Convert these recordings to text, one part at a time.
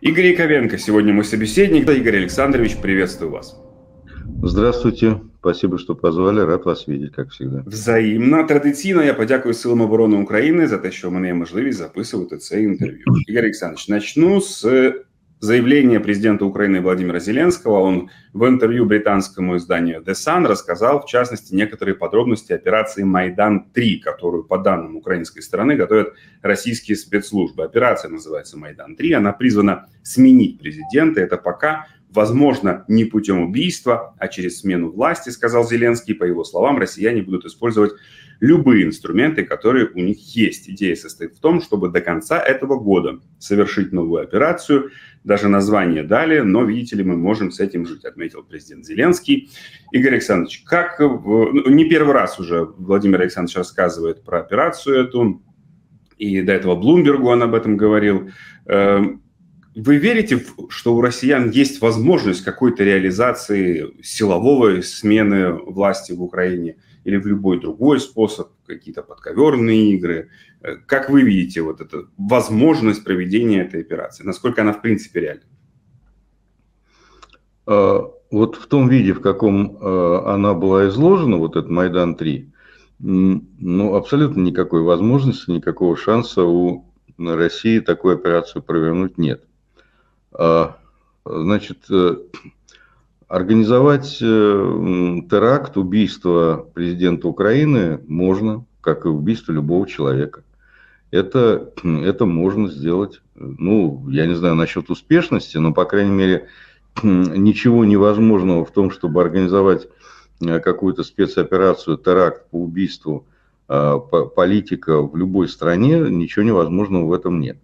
Игорь Яковенко, сегодня мой собеседник. Игорь Александрович, приветствую вас. Здравствуйте. Спасибо, что позвали. Рад вас видеть, как всегда. Взаимно. Традиційно я подякую силам оборони України за те, що в мене є можливість записувати це інтерв'ю. Игорь Александрович, начну с заявление президента Украины Владимира Зеленского. Он в интервью британскому изданию The Sun рассказал, в частности, некоторые подробности операции «Майдан-3», которую, по данным украинской стороны, готовят российские спецслужбы. Операция называется «Майдан-3». Она призвана сменить президента. Это пока возможно не путем убийства, а через смену власти, сказал Зеленский. По его словам, россияне будут использовать любые инструменты, которые у них есть. Идея состоит в том, чтобы до конца этого года совершить новую операцию. Даже название дали, но, видите ли, мы можем с этим жить, отметил президент Зеленский. Игорь Александрович, как ну, не первый раз уже Владимир Александрович рассказывает про операцию эту, и до этого Блумбергу он об этом говорил. Эм, вы верите, что у россиян есть возможность какой-то реализации силовой смены власти в Украине – или в любой другой способ, какие-то подковерные игры. Э, как вы видите вот эту возможность проведения этой операции? Насколько она в принципе реальна? А, вот в том виде, в каком а, она была изложена, вот этот Майдан-3, ну, абсолютно никакой возможности, никакого шанса у России такую операцию провернуть нет. А, значит, э, Организовать э, теракт, убийство президента Украины можно, как и убийство любого человека. Это, это можно сделать. Ну, я не знаю насчет успешности, но, по крайней мере, ничего невозможного в том, чтобы организовать э, какую-то спецоперацию, теракт по убийству э, политика в любой стране, ничего невозможного в этом нет.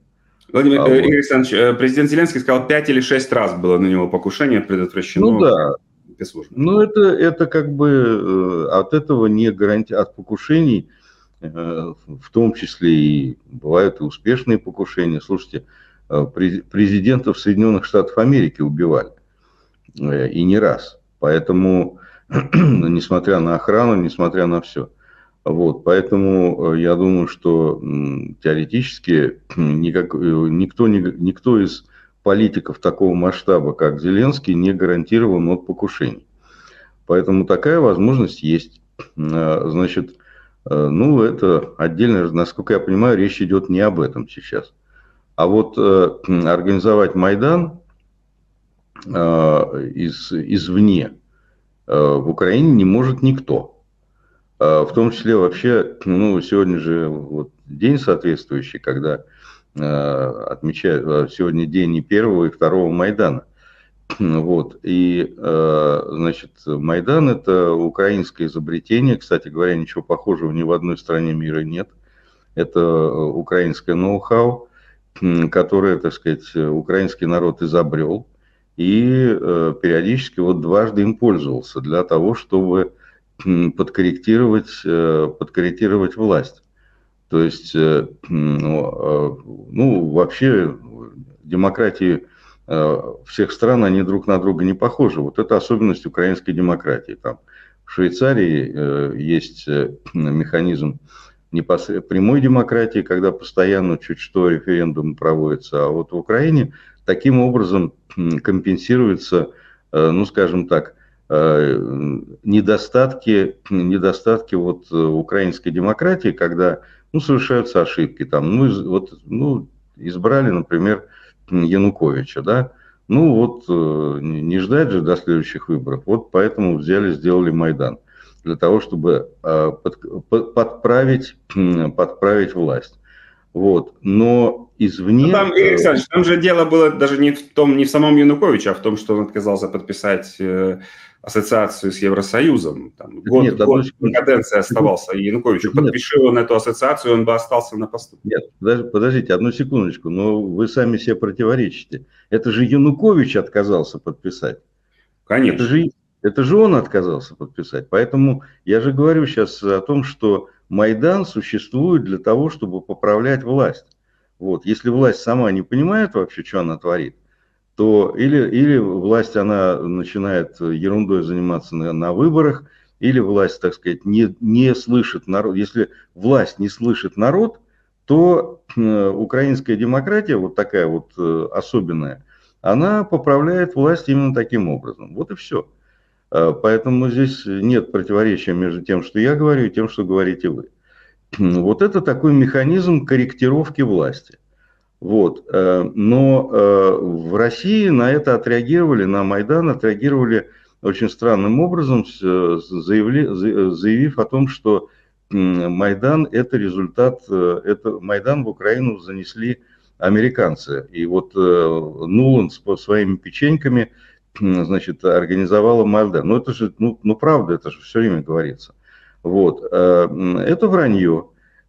Владимир а, Игорь Александрович, э, президент Зеленский сказал, 5 или 6 раз было на него покушение предотвращено. Ну да. Ну это, это как бы э, от этого не гарантия, от покушений, э, в том числе и бывают и успешные покушения. Слушайте, президентов Соединенных Штатов Америки убивали. И не раз. Поэтому, несмотря на охрану, несмотря на все. Вот, поэтому э, я думаю, что теоретически никак, э, никто, никто из политиков такого масштаба, как Зеленский, не гарантирован от покушений. Поэтому такая возможность есть. Э, значит, ну, это отдельно, насколько я понимаю, речь идет не об этом сейчас. А вот организовать Майдан из, извне в Украине не может никто. А, в том числе вообще, ну, сегодня же вот день соответствующий, когда а, отмечают, а, сегодня день и первого, и второго Майдана. Вот. И, значит, Майдан – это украинское изобретение. Кстати говоря, ничего похожего ни в одной стране мира нет. Это украинское ноу-хау, которое, так сказать, украинский народ изобрел и периодически вот дважды им пользовался для того, чтобы подкорректировать, э, подкорректировать власть. То есть, э, ну, а, ну, вообще демократии э, всех стран, они друг на друга не похожи. Вот это особенность украинской демократии. Там в Швейцарии есть механизм непосредственно прямой демократии, когда постоянно чуть что референдум проводится, а вот в Украине таким образом компенсируется, ну, скажем так, недостатки, недостатки вот э, украинской демократии, когда ну, совершаются ошибки. Там, ну, вот, ну, избрали, например, Януковича, да, ну вот э, не ждать же до следующих выборов. Вот поэтому взяли, сделали Майдан для того, чтобы подправить, подправить власть. Вот. Но извне... Ну, там, Игорь Александрович, там же дело было даже не в том, не в самом Януковиче, а в том, что он отказался подписать ассоциацию с Евросоюзом. Там, год, нет, год одну... каденции оставался Януковичу. Подпиши он эту ассоциацию, он бы остался на посту. Нет, подождите, одну секундочку, но вы сами себе противоречите. Это же Янукович отказался подписать. Конечно. Это же, это же он отказался подписать. Поэтому я же говорю сейчас о том, что Майдан существует для того, чтобы поправлять власть. Вот. Если власть сама не понимает вообще, что она творит, то или, или власть, она начинает ерундой заниматься на, на выборах, или власть, так сказать, не, не слышит народ. Если власть не слышит народ, то украинская демократия, вот такая вот особенная, она поправляет власть именно таким образом. Вот и все. Поэтому здесь нет противоречия между тем, что я говорю, и тем, что говорите вы. Вот это такой механизм корректировки власти. Вот. Э, но э, в России на это отреагировали, на Майдан отреагировали очень странным образом, заявив о том, что Майдан – это результат, э, это Майдан в Украину занесли американцы. И вот Нуланд с своими печеньками значит, организовала Майдан. Ну, это же, ну, ну, правда, это же все время говорится. Вот. Это вранье.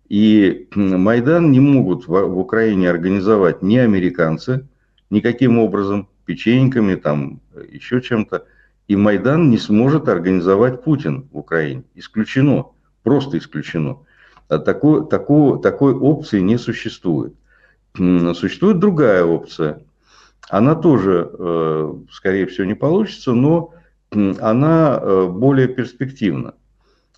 И Майдан не могут в, в Украине организовать ни американцы, никаким образом, печеньками, там, еще чем-то. И Майдан не сможет организовать Путин в Украине. Исключено, просто исключено. Такой, такой, такой опции не существует. Существует другая опция. Она тоже, э, скорее всего, не получится, но она э, более перспективна.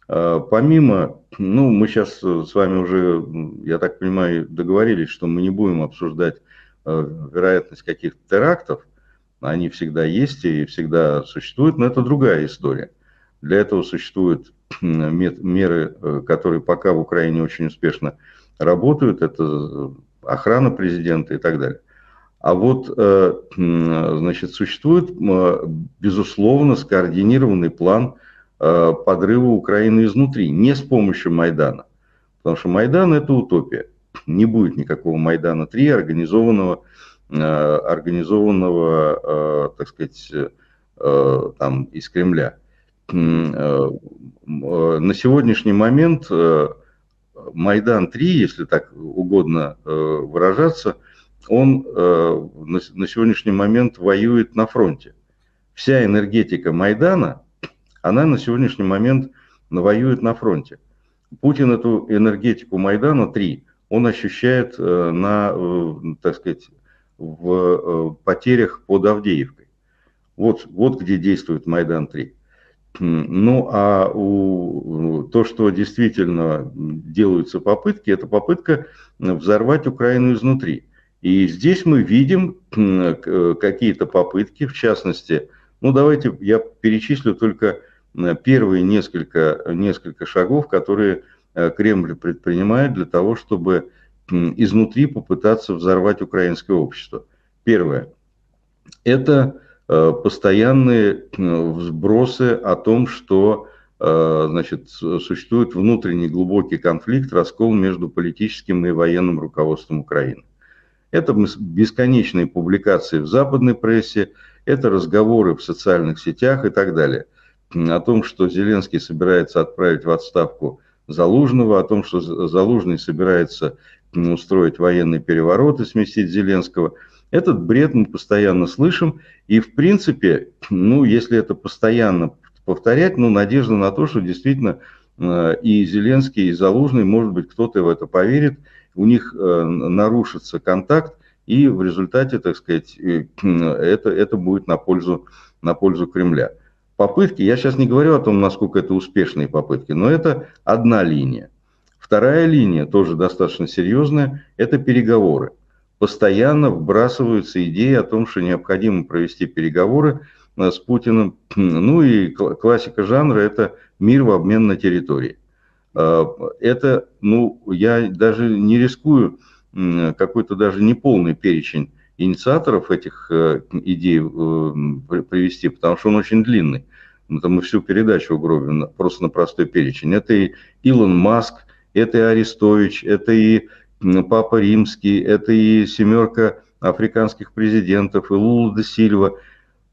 Э, помимо, ну, мы сейчас с вами уже, я так понимаю, договорились, что мы не будем обсуждать вероятность каких-то терактов, они всегда есть и всегда существуют, но это другая история. Для этого существуют меры, которые пока в Украине очень успешно работают, это охрана президента и так далее. А вот, значит, существует, безусловно, скоординированный план – Э, подрыва Украины изнутри, не с помощью Майдана. Потому что Майдан – это утопия. Не будет никакого Майдана-3, организованного, э, организованного, э, так сказать, там, из Кремля. На сегодняшний момент Майдан-3, если так угодно выражаться, он на сегодняшний момент воюет на фронте. Вся энергетика Майдана – она на сегодняшний момент воюет на фронте. Путин эту энергетику Майдана 3, он ощущает э, на, э, так сказать, в э, потерях под Авдеевкой. Вот, вот где действует Майдан-3. Ну, а у, то, что действительно делаются попытки, это попытка взорвать Украину изнутри. И здесь мы видим какие-то попытки, в частности, ну, давайте я перечислю только Э, первые несколько, несколько шагов, которые э, Кремль предпринимает для того, чтобы изнутри попытаться взорвать украинское общество. Первое. Это э, постоянные взбросы о том, что значит, существует внутренний глубокий конфликт, раскол между политическим и военным руководством Украины. Это бесконечные публикации в западной прессе, это разговоры в социальных сетях и так далее – о том, что Зеленский собирается отправить в отставку Залужного, о том, что Залужный собирается устроить военный переворот и сместить Зеленского. Этот бред мы постоянно слышим. И, в принципе, ну, если это постоянно повторять, ну, надежда на то, что действительно э, и Зеленский, и Залужный, может быть, кто-то в это поверит, у них э, нарушится контакт, и в результате, так сказать, э, это, это будет на пользу, на пользу Кремля попытки, я сейчас не говорю о том, насколько это успешные попытки, но это одна линия. Вторая линия, тоже достаточно серьезная, это переговоры. Постоянно вбрасываются идеи о том, что необходимо провести переговоры э, с Путиным. Ну и классика жанра – это мир в обмен на территории. Э, это, ну, я даже не рискую какой-то даже неполный перечень инициаторов этих э, идей привести, потому что он очень длинный. Это мы всю передачу угробим просто на простой перечень. Это и Илон Маск, это и Арестович, это и Папа Римский, это и семерка африканских президентов, и Лула де Сильва.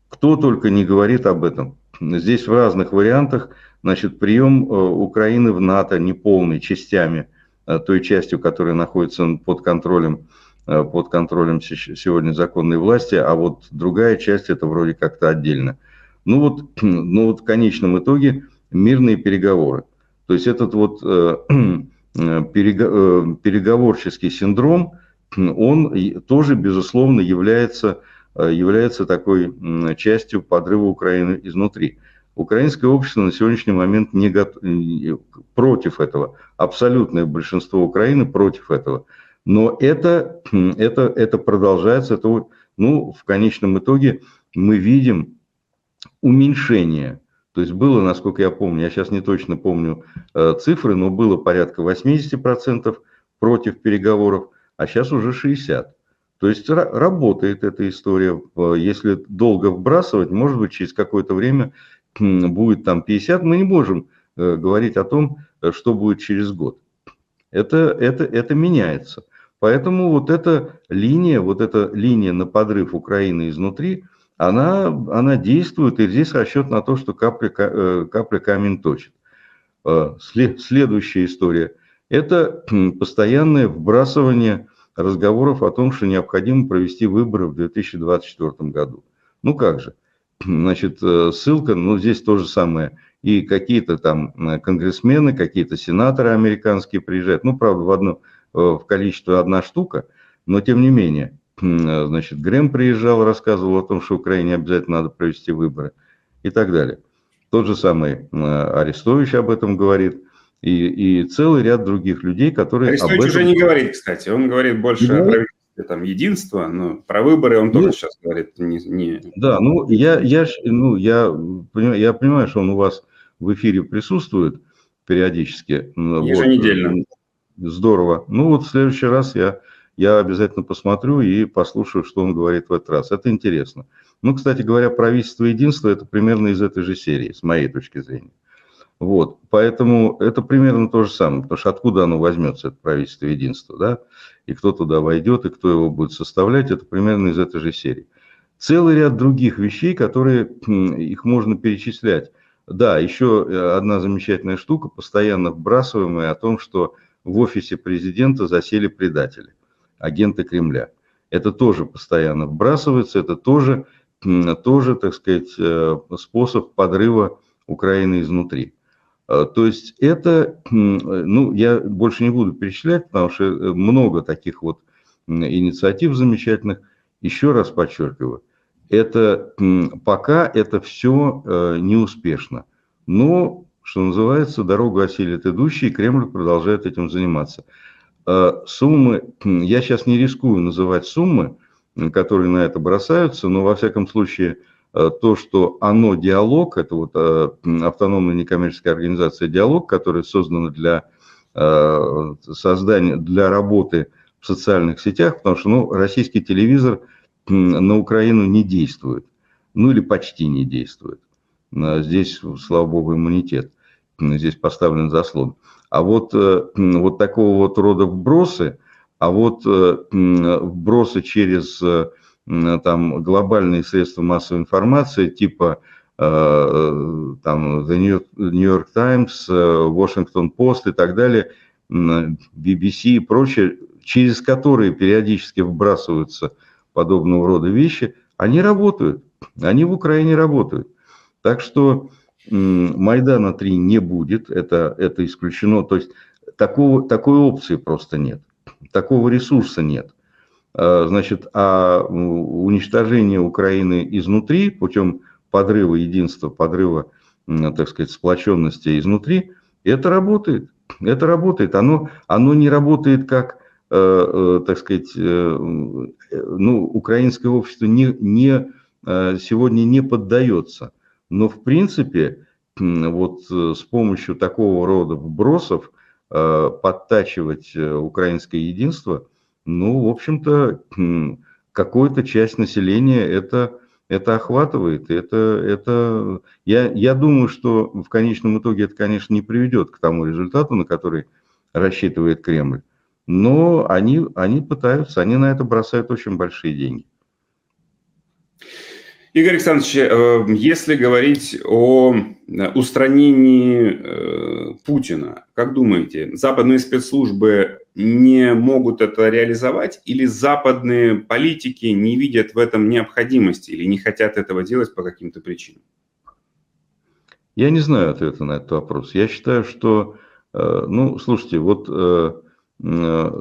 Кто только не говорит об этом. Здесь в разных вариантах, значит, прием э, Украины в НАТО неполный частями, э, той частью, которая находится под контролем, э, под контролем сегодня законной власти, а вот другая часть это вроде как-то отдельно. Ну вот, ну вот в конечном итоге мирные переговоры. То есть этот вот э, переговорческий синдром, он тоже, безусловно, является, является такой частью подрыва Украины изнутри. Украинское общество на сегодняшний момент не готов, против этого. Абсолютное большинство Украины против этого. Но это, это, это продолжается, это, ну, в конечном итоге мы видим уменьшение. То есть было, насколько я помню, я сейчас не точно помню э, цифры, но было порядка 80% против переговоров, а сейчас уже 60%. То есть работает эта история. Если долго вбрасывать, может быть, через какое-то время будет там 50, мы не можем э, говорить о том, э, что будет через год. Это, это, это меняется. Поэтому вот эта линия, вот эта линия на подрыв Украины изнутри, она, она действует, и здесь расчет на то, что капля, э, капля камень точит. Следующая история – это постоянное вбрасывание разговоров о том, что необходимо провести выборы в 2024 году. Ну как же? Значит, э, ссылка, ну здесь то же самое. И какие-то там э, конгрессмены, какие-то сенаторы американские приезжают. Ну, правда, в, одно, э, в количестве одна штука, но тем не менее. Значит, Грэм приезжал, рассказывал о том, что Украине обязательно надо провести выборы и так далее. Тот же самый Арестович об этом говорит и, и целый ряд других людей, которые... Арестович этом... уже не говорит, кстати, он говорит больше ну, о правительстве там, единства, но про выборы он ну, тоже сейчас говорит не, не... Да, ну я, я, ну, я, я понимаю, что он у вас в эфире присутствует периодически. Еженедельно. Вот, здорово. Ну вот в следующий раз я, я обязательно посмотрю и послушаю, что он говорит в этот раз. Это интересно. Ну, кстати говоря, правительство единства – это примерно из этой же серии, с моей точки зрения. Вот, поэтому это примерно то же самое, потому что откуда оно возьмется, это правительство единства, да, и кто туда войдет, и кто его будет составлять, это примерно из этой же серии. Целый ряд других вещей, которые их можно перечислять. Да, еще э, одна замечательная штука, постоянно вбрасываемая о том, что в офисе президента засели предатели, агенты Кремля. Это тоже постоянно вбрасывается, это тоже, тоже так сказать, э, способ подрыва Украины изнутри. А, то есть это, ну, я больше не буду перечислять, потому что э, много таких вот инициатив замечательных. Еще раз подчеркиваю, это пока это все э, неуспешно. Но, что называется, дорогу осилит идущий, и Кремль продолжает этим заниматься. А, суммы, я сейчас не рискую называть суммы, которые на это бросаются, но во всяком случае – Э, то, что оно диалог, это вот э, автономная некоммерческая организация диалог, которая создана для э, создания, для работы в социальных сетях, потому что ну, российский телевизор на Украину не действует, ну или почти не действует. Здесь, слава богу, иммунитет, здесь поставлен заслон. А вот, вот такого вот рода вбросы, а вот вбросы через там глобальные средства массовой информации типа э, э, там The New York Times, э, Washington Post и так далее, BBC и прочее, через которые периодически вбрасываются подобного рода вещи, они работают, они в Украине работают. Так что Майдана 3 не будет, это, это исключено, то есть такого, такой опции просто нет, такого ресурса нет. Э, значит, а уничтожение Украины изнутри путем подрыва единства, подрыва, так сказать, сплоченности изнутри, это работает. Это работает. Оно, оно не работает как, э, э, так сказать, ну, украинское общество не, не, сегодня не поддается. Но, в принципе, вот с помощью такого рода вбросов подтачивать украинское единство – ну, в общем-то, какую-то часть населения это, это охватывает. Это, это, я, я думаю, что в конечном итоге это, конечно, не приведет к тому результату, на который рассчитывает Кремль. Но они, они пытаются, они на это бросают очень большие деньги. Игорь Александрович, э, если говорить о э, устранении э, Путина, как думаете, западные спецслужбы не могут это реализовать или западные политики не видят в этом необходимости или не хотят этого делать по каким-то причинам? Я не знаю ответа на этот вопрос. Я считаю, что, ну, слушайте, вот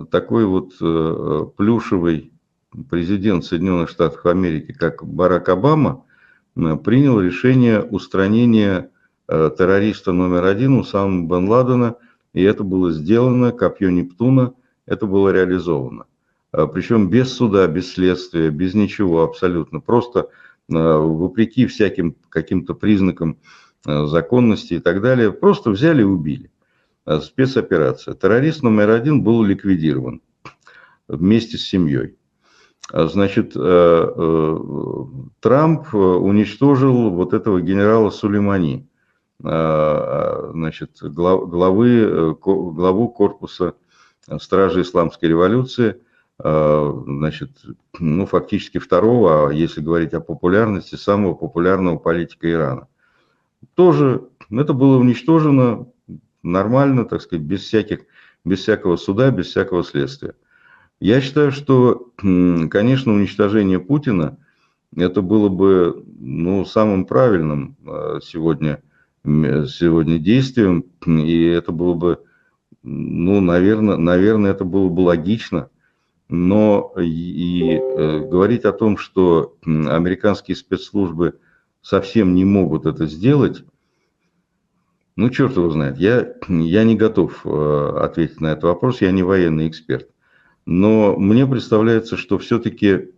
такой вот плюшевый президент Соединенных Штатов Америки, как Барак Обама, э, принял решение устранения э, террориста номер один Усама бен Ладена, и это было сделано, копье Нептуна, это было реализовано. Причем без суда, без следствия, без ничего абсолютно. Просто вопреки всяким каким-то признакам законности и так далее, просто взяли и убили. Спецоперация. Террорист номер один был ликвидирован вместе с семьей. А, значит, Трамп уничтожил вот этого генерала Сулеймани, значит, главы, главу корпуса Стражи Исламской революции, значит, ну, фактически второго, а если говорить о популярности, самого популярного политика Ирана. Тоже это было уничтожено нормально, так сказать, без всяких, без всякого суда, без всякого следствия. Я считаю, что, конечно, уничтожение Путина это было бы ну, самым правильным сегодня, сегодня действием, и это было бы, ну, наверное, наверное, это было бы логично. Но и, э, говорить о том, что американские спецслужбы совсем не могут это сделать, ну, черт его знает. Я, я не готов э, ответить на этот вопрос, я не военный эксперт. Но мне представляется, что все-таки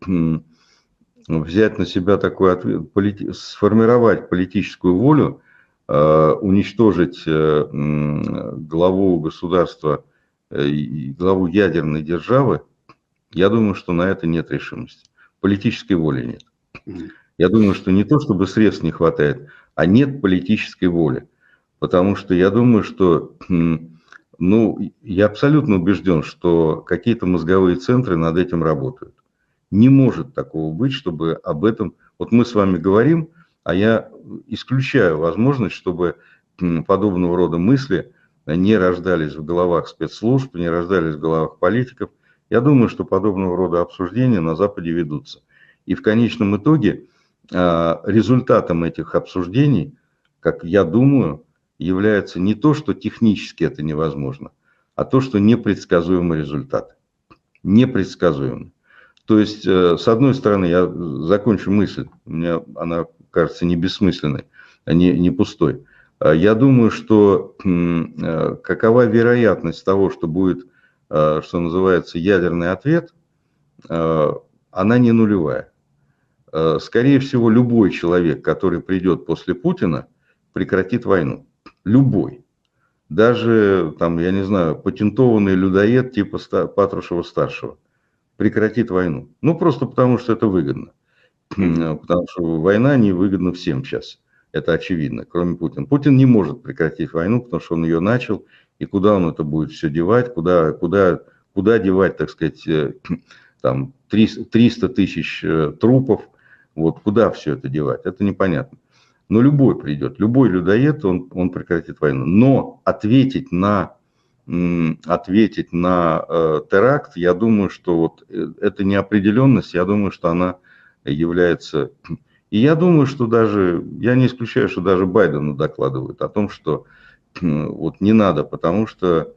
взять на себя такой ответ, сформировать политическую волю, э, уничтожить э, главу государства, э, главу ядерной державы, я думаю, что на это нет решимости. Политической воли нет. Я думаю, что не то, чтобы средств не хватает, а нет политической воли. Потому что я думаю, что ну, я абсолютно убежден, что какие-то мозговые центры над этим работают. Не может такого быть, чтобы об этом... Вот мы с вами говорим, а я исключаю возможность, чтобы подобного рода мысли не рождались в головах спецслужб, не рождались в головах политиков. Я думаю, что подобного рода обсуждения на Западе ведутся. И в конечном итоге а, результатом этих обсуждений, как я думаю, является не то, что технически это невозможно, а то, что непредсказуемый результат. Непредсказуемый. То есть, э, с одной стороны, я закончу мысль, у меня она кажется не бессмысленной, а не, не пустой. А я думаю, что э, какова вероятность того, что будет, э, что называется, ядерный ответ, она не нулевая. Скорее всего, любой человек, который придет после Путина, прекратит войну любой. Даже, там, я не знаю, патентованный людоед типа Патрушева-старшего прекратит войну. Ну, просто потому что это выгодно. Потому что война не выгодна всем сейчас. Это очевидно, кроме Путина. Путин не может прекратить войну, потому что он ее начал. И куда он это будет все девать, куда, куда, куда девать, так сказать, э, там 300 тысяч э, трупов, вот куда все это девать, это непонятно. Но любой придет, любой людоед, он, он прекратит войну. Но ответить на, ответить на э, теракт, я думаю, что вот эта неопределенность, я думаю, что она является... И я думаю, что даже, я не исключаю, что даже Байдену докладывают о том, что вот не надо, потому что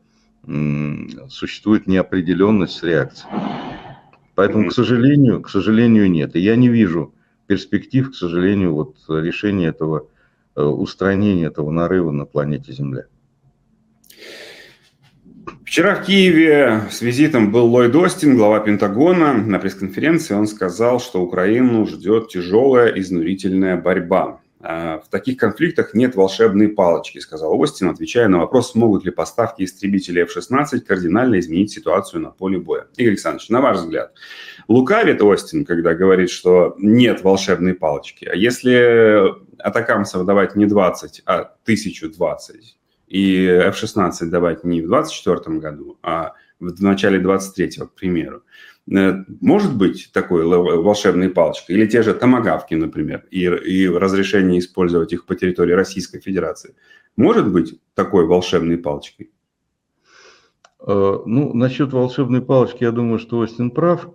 существует неопределенность с реакцией. Поэтому, к сожалению, к сожалению, нет. И я не вижу перспектив, к сожалению, вот решения этого, э, устранения этого нарыва на планете Земля. Вчера в Киеве с визитом был Ллойд Остин, глава Пентагона. На пресс-конференции он сказал, что Украину ждет тяжелая изнурительная борьба. А, в таких конфликтах нет волшебной палочки, сказал Остин, отвечая на вопрос, смогут ли поставки истребителей F-16 кардинально изменить ситуацию на поле боя. Игорь Александрович, на ваш взгляд, лукавит Остин, когда говорит, что нет волшебной палочки? А если атакамсов давать не 20, а 1020, и F-16 давать не в 2024 году, а в начале 23 к примеру, Э, может быть такой волшебной палочкой? Или те же томагавки, например, и, и разрешение использовать их по территории Российской Федерации? Может быть такой волшебной палочкой? Э, ну, насчет волшебной палочки, я думаю, что Остин прав.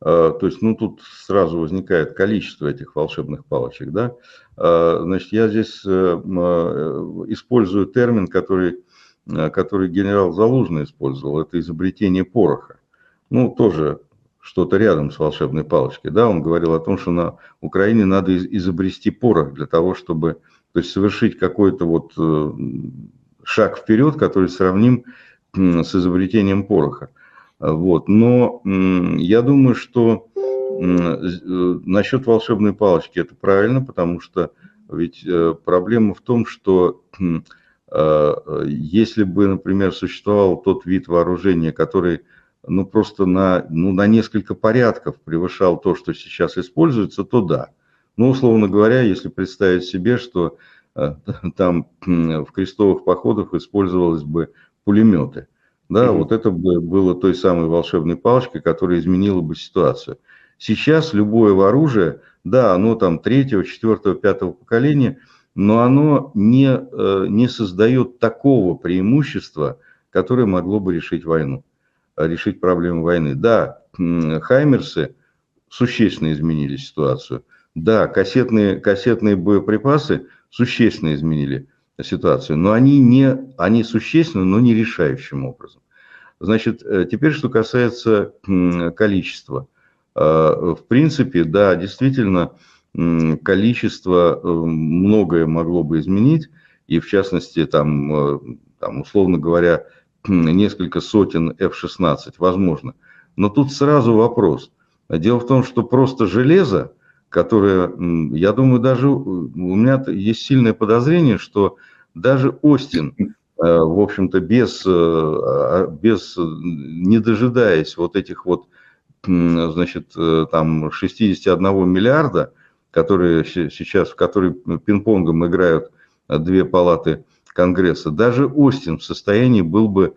Э, то есть, ну, тут сразу возникает количество этих волшебных палочек, да. Значит, я здесь использую термин, который, который генерал Залужный использовал, это изобретение пороха. Ну, тоже что-то рядом с волшебной палочкой. Да, он говорил о том, что на Украине надо изобрести порох для того, чтобы то есть совершить какой-то вот э, шаг вперед, который сравним с изобретением пороха. Вот. Но я думаю, что насчет волшебной палочки это правильно, потому что ведь проблема в том, что если бы, например, существовал тот вид вооружения, который ну, просто на, ну, на несколько порядков превышал то, что сейчас используется, то да. Ну, условно говоря, если представить себе, что э, там в крестовых походах использовались бы пулеметы, да, mm-hmm. вот это бы было той самой волшебной палочкой, которая изменила бы ситуацию. Сейчас любое оружие, да, оно там третьего, четвертого, пятого поколения, но оно не, э, не создает такого преимущества, которое могло бы решить войну решить проблему войны. Да, Хаймерсы существенно изменили ситуацию. Да, кассетные, кассетные боеприпасы существенно изменили ситуацию, но они, не, они существенно, но не решающим образом. Значит, э, теперь что касается количества. Э, в принципе, да, действительно, количество э, многое могло бы изменить, и в частности, там, там условно говоря, несколько сотен F-16, возможно. Но тут сразу вопрос. Дело в том, что просто железо, которое, я думаю, даже у меня есть сильное подозрение, что даже Остин, э, в общем-то, без, э, а, без, не дожидаясь вот этих вот, значит, э, там 61 миллиарда, которые сейчас, в которые пинг-понгом играют две палаты Конгресса, даже Остин в состоянии был бы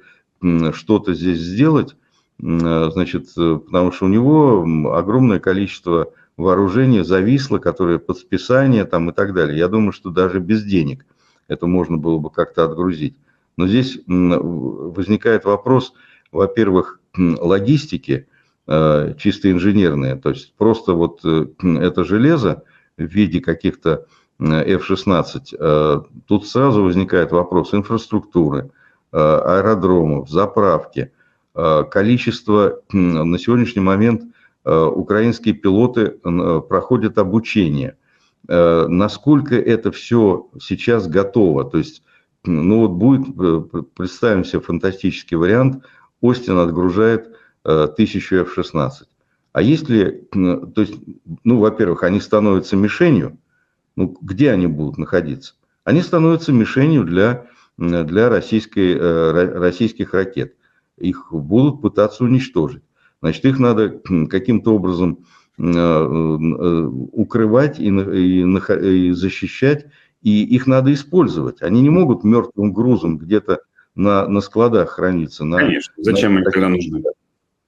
что-то здесь сделать, значит, э, потому что у него огромное количество вооружения зависло, которое под списание там и так далее. Я думаю, что даже без денег это можно было бы как-то отгрузить. Но здесь возникает вопрос, во-первых, логистики, э, чисто инженерные, то есть просто вот э, это железо в виде каких-то F-16, э, тут сразу возникает вопрос инфраструктуры, аэродромов, заправки, количество, на сегодняшний момент украинские пилоты проходят обучение. Насколько это все сейчас готово? То есть, ну вот будет, представим себе фантастический вариант, Остин отгружает тысячу F-16. А если, то есть, ну, во-первых, они становятся мишенью, ну, где они будут находиться? Они становятся мишенью для, для российской, э, российских ракет. Их будут пытаться уничтожить. Значит, их надо каким-то образом э, э, укрывать и, и, и защищать, и их надо использовать. Они не могут мертвым грузом где-то на, на складах храниться. На, Конечно, зачем на, они тогда нужны?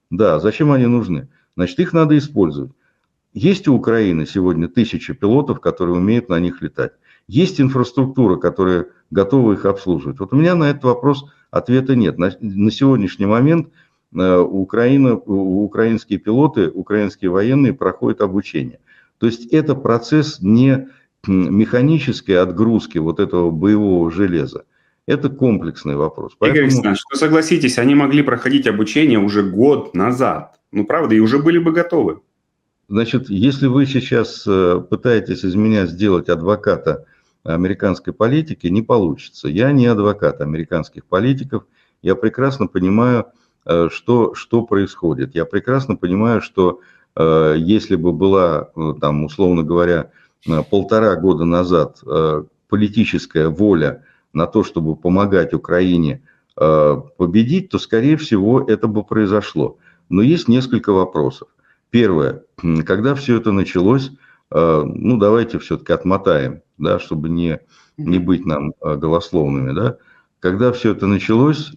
Да, зачем они нужны? Значит, их надо использовать. Есть у Украины сегодня тысячи пилотов, которые умеют на них летать. Есть инфраструктура, которая готова их обслуживать. Вот у меня на этот вопрос ответа нет. На, на сегодняшний момент э, Украина, украинские пилоты, украинские военные проходят обучение. То есть это процесс не механической отгрузки вот этого боевого железа. Это комплексный вопрос. Поэтому... Игорь Александрович, ну согласитесь, они могли проходить обучение уже год назад. Ну правда, и уже были бы готовы. Значит, если вы сейчас э, пытаетесь из меня сделать адвоката американской политики, не получится. Я не адвокат американских политиков. Я прекрасно понимаю, э, что, что происходит. Я прекрасно понимаю, что э, если бы была, там, условно говоря, полтора года назад политическая воля на то, чтобы помогать Украине победить, то, скорее всего, это бы произошло. Но есть несколько вопросов. Первое, когда все это началось, э, ну давайте все-таки отмотаем, да, чтобы не, не быть нам э, голословными, да, когда все это началось,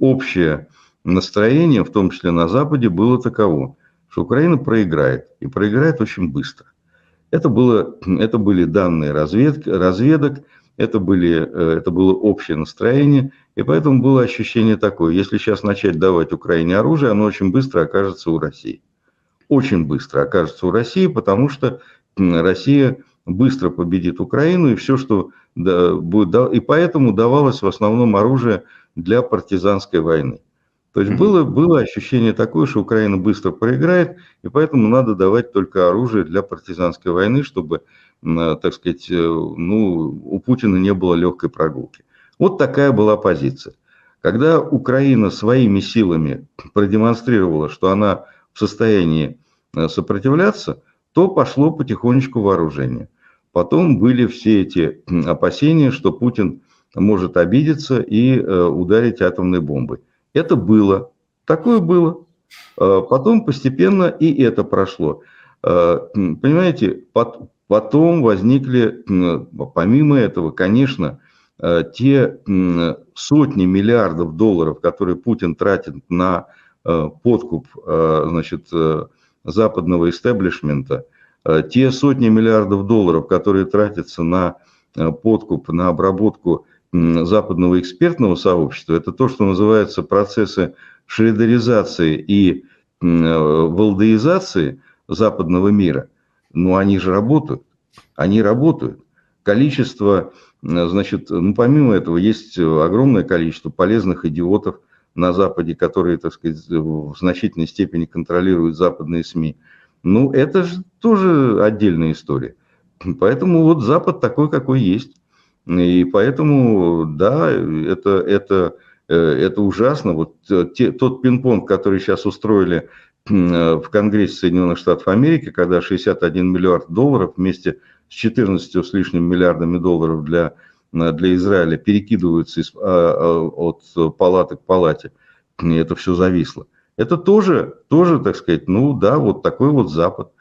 общее настроение, в том числе на Западе, было таково, что Украина проиграет, и проиграет очень быстро. Это, было, это были данные разведки, разведок, это, были, э, это было общее настроение, и поэтому было ощущение такое, если сейчас начать давать Украине оружие, оно очень быстро окажется у России очень быстро окажется у России, потому что Россия быстро победит Украину, и все, что будет, и поэтому давалось в основном оружие для партизанской войны. То есть было, было ощущение такое, что Украина быстро проиграет, и поэтому надо давать только оружие для партизанской войны, чтобы, так сказать, э, ну, у Путина не было легкой прогулки. Вот такая была позиция. Когда Украина своими силами продемонстрировала, что она в состоянии э, сопротивляться, то пошло потихонечку вооружение. Потом были все эти опасения, что Путин может обидеться и э, ударить атомной бомбой. Это было, такое было. Э, потом постепенно и это прошло. Понимаете, потом возникли, помимо этого, конечно, те сотни миллиардов долларов, которые Путин тратит на подкуп значит, э, западного истеблишмента, те сотни миллиардов долларов, которые тратятся на подкуп, на обработку западного экспертного сообщества, это то, что называется процессы шредеризации и валдаизации западного мира. Но они же работают. Они работают. Количество, значит, ну, помимо этого, есть огромное количество полезных идиотов, на Западе, которые, так сказать, в значительной степени контролируют западные СМИ. Ну, это же тоже отдельная история. Поэтому вот Запад такой, какой есть. И поэтому, да, это, это, э, это ужасно. Вот те, тот пинг-понг, который сейчас устроили в Конгрессе Соединенных Штатов Америки, когда 61 миллиард долларов вместе с 14 с лишним миллиардами долларов для Э, для Израиля перекидываются из, а, а, от палаты к палате, и это все зависло. Это тоже, тоже, так сказать, ну да, вот такой вот Запад.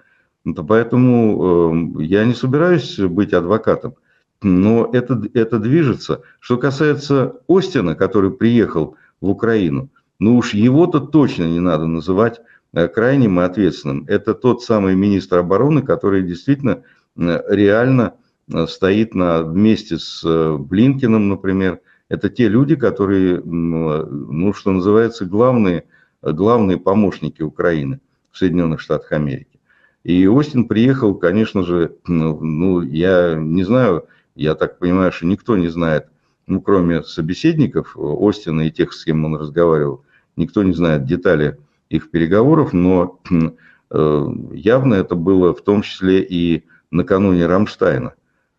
Поэтому э, я не собираюсь быть адвокатом, но это, это движется. Что касается Остина, который приехал в Украину, ну уж его-то точно не надо называть э, крайним и ответственным. Это тот самый министр обороны, который действительно реально Э, стоит на, вместе с э, Блинкиным, например. Это те люди, которые, ну, что называется, главные, главные помощники Украины в Соединенных Штатах Америки. И Остин приехал, конечно же, ну, я не знаю, я так понимаю, что никто не знает, ну, кроме собеседников Остина и тех, с кем он разговаривал, никто не знает детали их переговоров, но э, явно это было в том числе и накануне Рамштайна.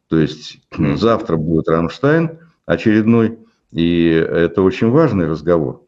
То есть завтра будет Рамштайн очередной, и это очень важный разговор.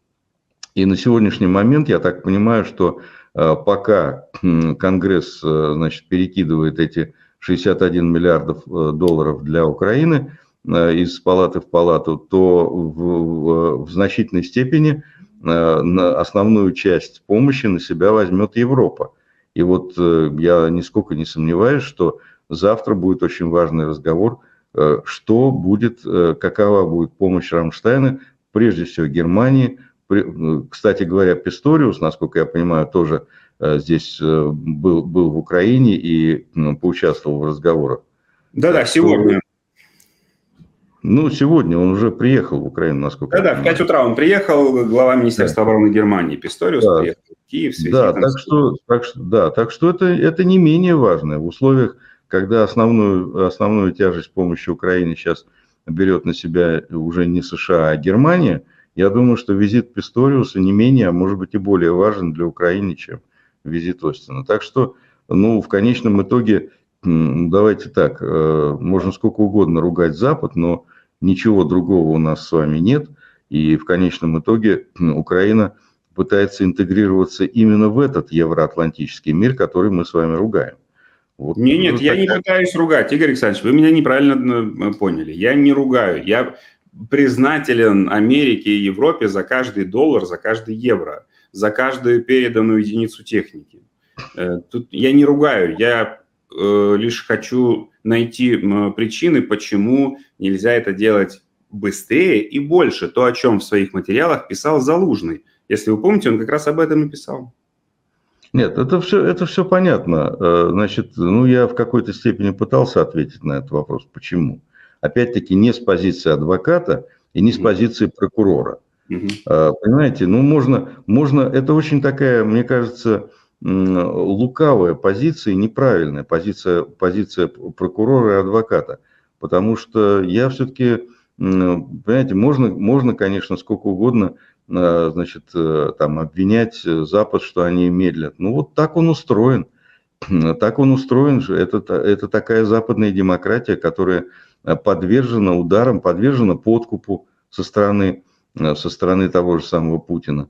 И на сегодняшний момент я так понимаю, что э, пока Конгресс э, значит, перекидывает эти 61 миллиардов э, долларов для Украины из палаты в палату, то в, в значительной степени на основную часть помощи на себя возьмет Европа. И вот я нисколько не сомневаюсь, что Завтра будет очень важный разговор, э, что будет, э, какова будет помощь Рамштайна, прежде всего Германии. Э, кстати говоря, Писториус, насколько я понимаю, тоже здесь был, был в Украине и ну, поучаствовал в разговорах. Да-да, сегодня. Ну, сегодня он уже приехал в Украину, насколько Да-да, в 5 утра он приехал, глава Министерства да. обороны Германии Писториус да. приехал в Киев. Да, так что, так что, да, так что это, это не менее важно в условиях когда основную, основную тяжесть помощи Украине сейчас берет на себя уже не США, а Германия, я думаю, что визит Писториуса не менее, а может быть и более важен для Украины, чем визит Остина. Так что, ну, в конечном итоге, давайте так, э, можно сколько угодно ругать Запад, но ничего другого у нас с вами нет. И в конечном итоге Украина пытается интегрироваться именно в этот евроатлантический мир, который мы с вами ругаем. Вот, не, нет, ну, я такая... не пытаюсь ругать, Игорь Александрович, вы меня неправильно поняли. Я не ругаю, я признателен Америке и Европе за каждый доллар, за каждый евро, за каждую переданную единицу техники. Э, тут я не ругаю, я э, лишь хочу найти причины, почему нельзя это делать быстрее и больше. То, о чем в своих материалах писал Залужный. Если вы помните, он как раз об этом и писал. Нет, это все, это все понятно. Э, значит, ну, я в какой-то степени пытался ответить на этот вопрос. Почему? Опять-таки, не с позиции адвоката и не с позиции прокурора. Угу. Понимаете, ну, можно, можно, это очень такая, мне кажется, лукавая позиция, неправильная позиция, позиция прокурора и адвоката. Потому что я все-таки, понимаете, можно, можно, конечно, сколько угодно Э, значит, э, там, обвинять Запад, что они медлят. Ну, вот так он устроен. Так он устроен же. Это, это такая западная демократия, которая подвержена ударам, подвержена подкупу со стороны со стороны того же самого Путина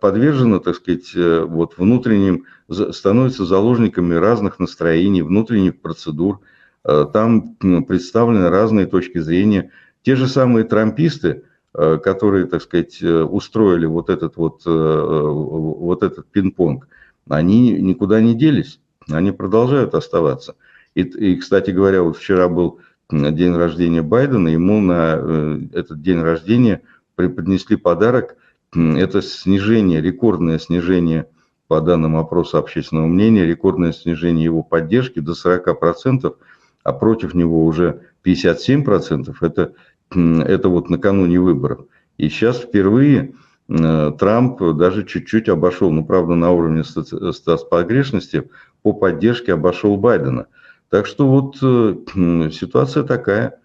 подвержена, так сказать, вот внутренним, становятся заложниками разных настроений, внутренних процедур. Там представлены разные точки зрения. Те же самые трамписты, которые, так сказать, устроили вот этот вот, вот этот пинг-понг, они никуда не делись, они продолжают оставаться. И, и, кстати говоря, вот вчера был день рождения Байдена, ему на э, этот день рождения преподнесли подарок. Это снижение, рекордное снижение по данным опроса общественного мнения, рекордное снижение его поддержки до 40%, а против него уже 57%. Это, это вот накануне выборов. И сейчас впервые Э, Трамп даже чуть-чуть обошел, ну, правда, на уровне стас погрешности, по поддержке обошел Байдена. Так что вот э, ситуация такая.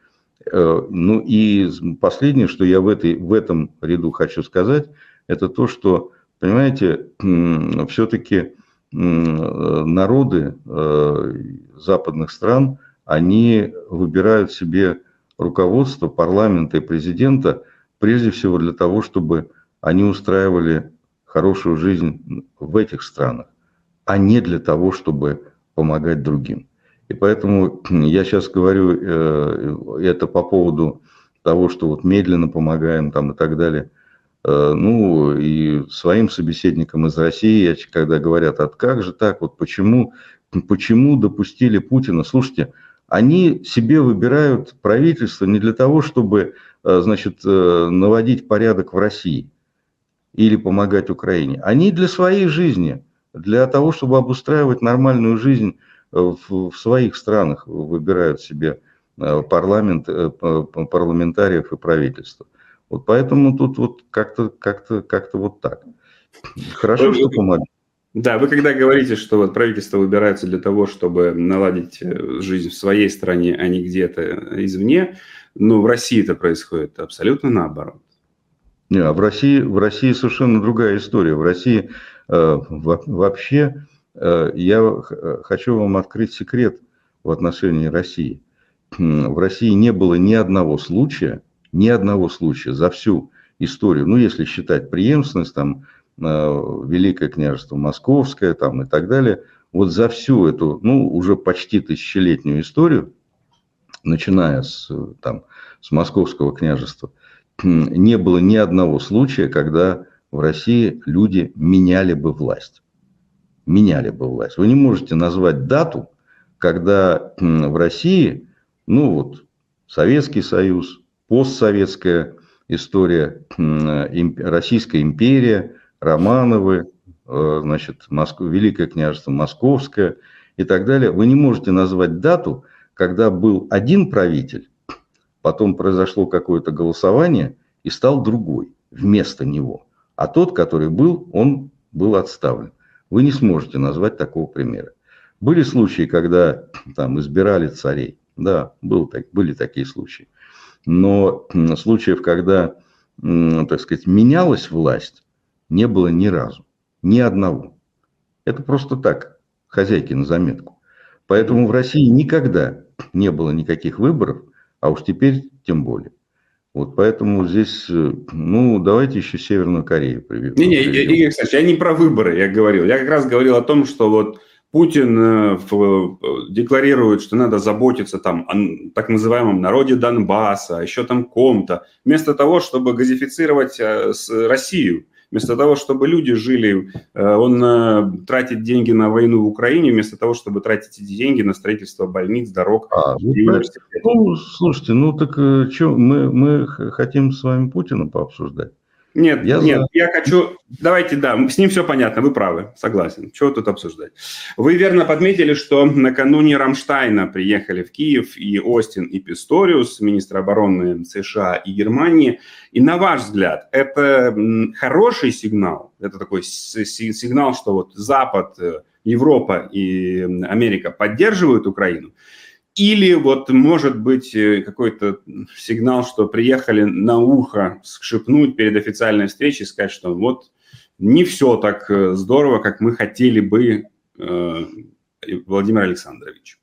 Э, ну и последнее, что я в, этой, в этом ряду хочу сказать, это то, что, понимаете, все-таки народы западных стран, они выбирают себе руководство парламента и президента прежде всего для того, чтобы они устраивали хорошую жизнь в этих странах, а не для того, чтобы помогать другим. И поэтому я сейчас говорю э, это по поводу того, что вот медленно помогаем там и так далее. Э, ну и своим собеседникам из России, когда говорят, а как же так, вот почему, почему допустили Путина? Слушайте, они себе выбирают правительство не для того, чтобы, э, значит, наводить порядок в России – или помогать Украине. Они для своей жизни, для того, чтобы обустраивать нормальную жизнь в, в своих странах, выбирают себе э, парламент, э, парламентариев и правительство. Вот поэтому тут вот как-то как -то, как -то вот так. Хорошо, что помогли. Да, вы когда говорите, что вот правительство выбирается для того, чтобы наладить жизнь в своей стране, а не где-то извне, но в России это происходит абсолютно наоборот. Не, а в России, в России совершенно другая история. В России э, вообще э, я хочу вам открыть секрет в отношении России. В России не было ни одного случая, ни одного случая за всю историю, ну, если считать преемственность, там, э, Великое княжество Московское, там, и так далее, вот за всю эту, ну, уже почти тысячелетнюю историю, начиная с, там, с Московского княжества, не было ни одного случая, когда в России люди меняли бы власть. Меняли бы власть. Вы не можете назвать дату, когда в России, ну вот, Советский Союз, постсоветская история, Российская империя, Романовы, э, значит, Моск... Великое княжество Московское и так далее. Вы не можете назвать дату, когда был один правитель, потом произошло какое-то голосование, и стал другой вместо него. А тот, который был, он был отставлен. Вы не сможете назвать такого примера. Были случаи, когда там избирали царей. Да, был, так, были такие случаи. Но случаев, когда, так сказать, менялась власть, не было ни разу. Ни одного. Это просто так, хозяйки на заметку. Поэтому в России никогда не было никаких выборов, а уж теперь тем более. Вот поэтому здесь, э, ну, давайте еще Северную Корею приведем. Не-не, Игорь Александрович, я не про выборы я говорил. Я как раз говорил о том, что вот Путин э, э, декларирует, что надо заботиться там о так называемом народе Донбасса, еще там ком-то, вместо того, чтобы газифицировать Россию. Вместо того, чтобы люди жили, э, он э, тратит деньги на войну в Украине, вместо того, чтобы тратить эти деньги на строительство больниц, дорог а, ну, и университетов. Ну, слушайте, ну так э, что, мы, мы хотим с вами Путина пообсуждать. Нет, я нет, за... я хочу... Давайте, да, с ним все понятно, вы правы, согласен. Чего тут обсуждать? Вы верно подметили, что накануне Рамштайна приехали в Киев и Остин, и Писториус, министр обороны США и Германии. И на ваш взгляд, это хороший сигнал? Это такой сигнал, что вот Запад, э, Европа и Америка поддерживают Украину? Или вот может быть э, какой-то сигнал, что приехали на ухо шепнуть перед официальной встречей, сказать, что вот не все так э, здорово, как мы хотели бы, э, Владимир Александрович.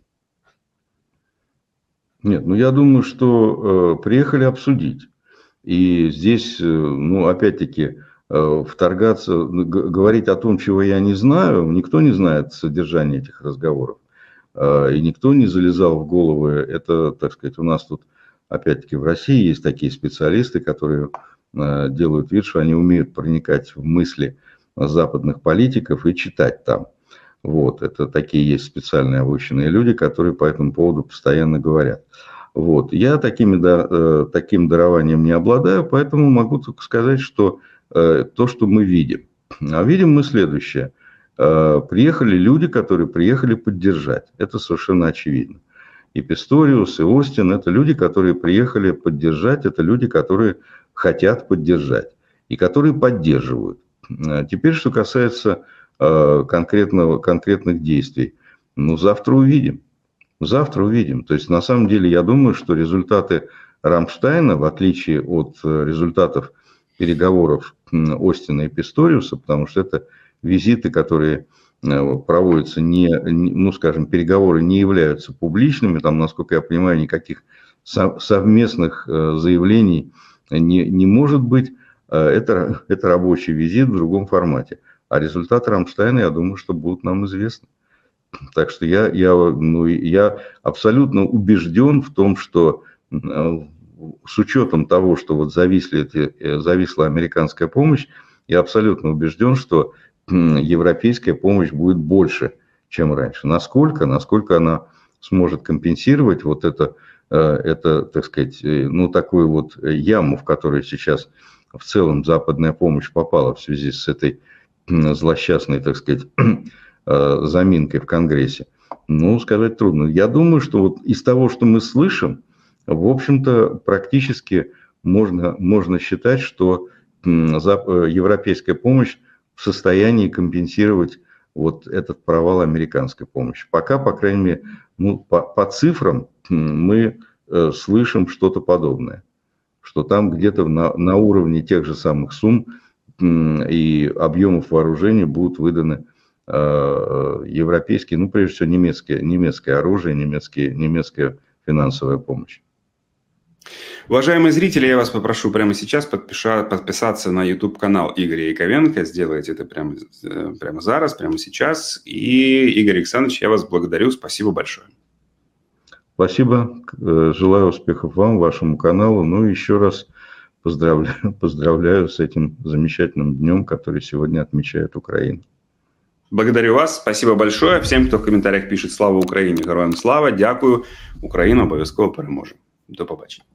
Нет, ну я думаю, что э, приехали обсудить. И здесь, ну, опять-таки, вторгаться, говорить о том, чего я не знаю, никто не знает содержание этих разговоров. И никто не залезал в головы. Это, так сказать, у нас тут, опять-таки, в России есть такие специалисты, которые делают вид, что они умеют проникать в мысли западных политиков и читать там. Вот, это такие есть специальные обученные люди, которые по этому поводу постоянно говорят. Вот, я такими, да, таким дарованием не обладаю, поэтому могу только сказать, что э, то, что мы видим. А видим мы следующее. Э, приехали люди, которые приехали поддержать. Это совершенно очевидно. И Писториус, и Остин – это люди, которые приехали поддержать, это люди, которые хотят поддержать и которые поддерживают. Э, теперь, что касается э, конкретного, конкретных действий. Ну, завтра увидим. Завтра увидим. То есть, на самом деле, я думаю, что результаты Рамштайна, в отличие от результатов переговоров Остина и Писториуса, потому что это визиты, которые проводятся не, ну, скажем, переговоры не являются публичными, там, насколько я понимаю, никаких совместных заявлений не, не может быть. Э, это, это рабочий визит в другом формате. А результаты Рамштайна, я думаю, что будут нам известны. Так что я, я, ну, я абсолютно убежден в том, что э, с учетом того, что вот зависли эти, э, зависла американская помощь, я абсолютно убежден, что европейская помощь будет больше, чем раньше. Насколько? Насколько она сможет компенсировать вот это, это так сказать, ну, такую вот яму, в которой сейчас в целом западная помощь попала в связи с этой злосчастной, так сказать, э, заминкой в Конгрессе? Ну, сказать трудно. Я думаю, что вот из того, что мы слышим, в общем-то, практически можно, можно считать, что э, европейская помощь в состоянии компенсировать вот этот провал американской помощи. Пока, по крайней мере, ну, по, по цифрам мы э, слышим что-то подобное что там где-то на, на уровне тех же самых сумм и объемов вооружения будут выданы э, европейские, ну, прежде всего, немецкие, немецкое оружие, немецкие, немецкая финансовая помощь. Уважаемые зрители, я вас попрошу прямо сейчас подписаться на YouTube-канал Игоря Яковенко. Сделайте это прямо, э, прямо зараз, прямо сейчас. И, Игорь Александрович, я вас благодарю. Спасибо большое. Спасибо. Э, желаю успехов вам, вашему каналу. Ну и еще раз поздравляю, поздравляю с этим замечательным днем, который сегодня отмечает Украина. Благодарю вас. Спасибо большое. Всем, кто в комментариях пишет «Слава Украине!» Героям слава. Дякую. Україна обов'язково переможе. До побачення.